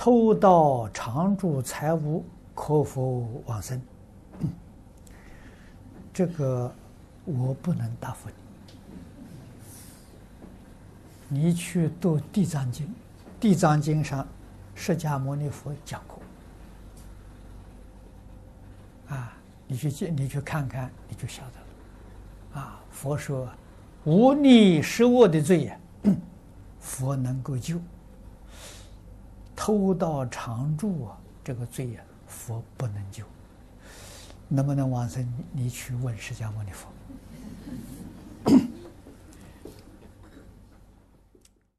偷盗常住财物可否往生？这个我不能答复你。你去读《地藏经》，《地藏经》上释迦牟尼佛讲过，啊，你去见，你去看看，你就晓得了。啊，佛说无逆十恶的罪呀，佛能够救。偷盗常住啊，这个罪呀，佛不能救。能不能往生？你去问释迦牟尼佛。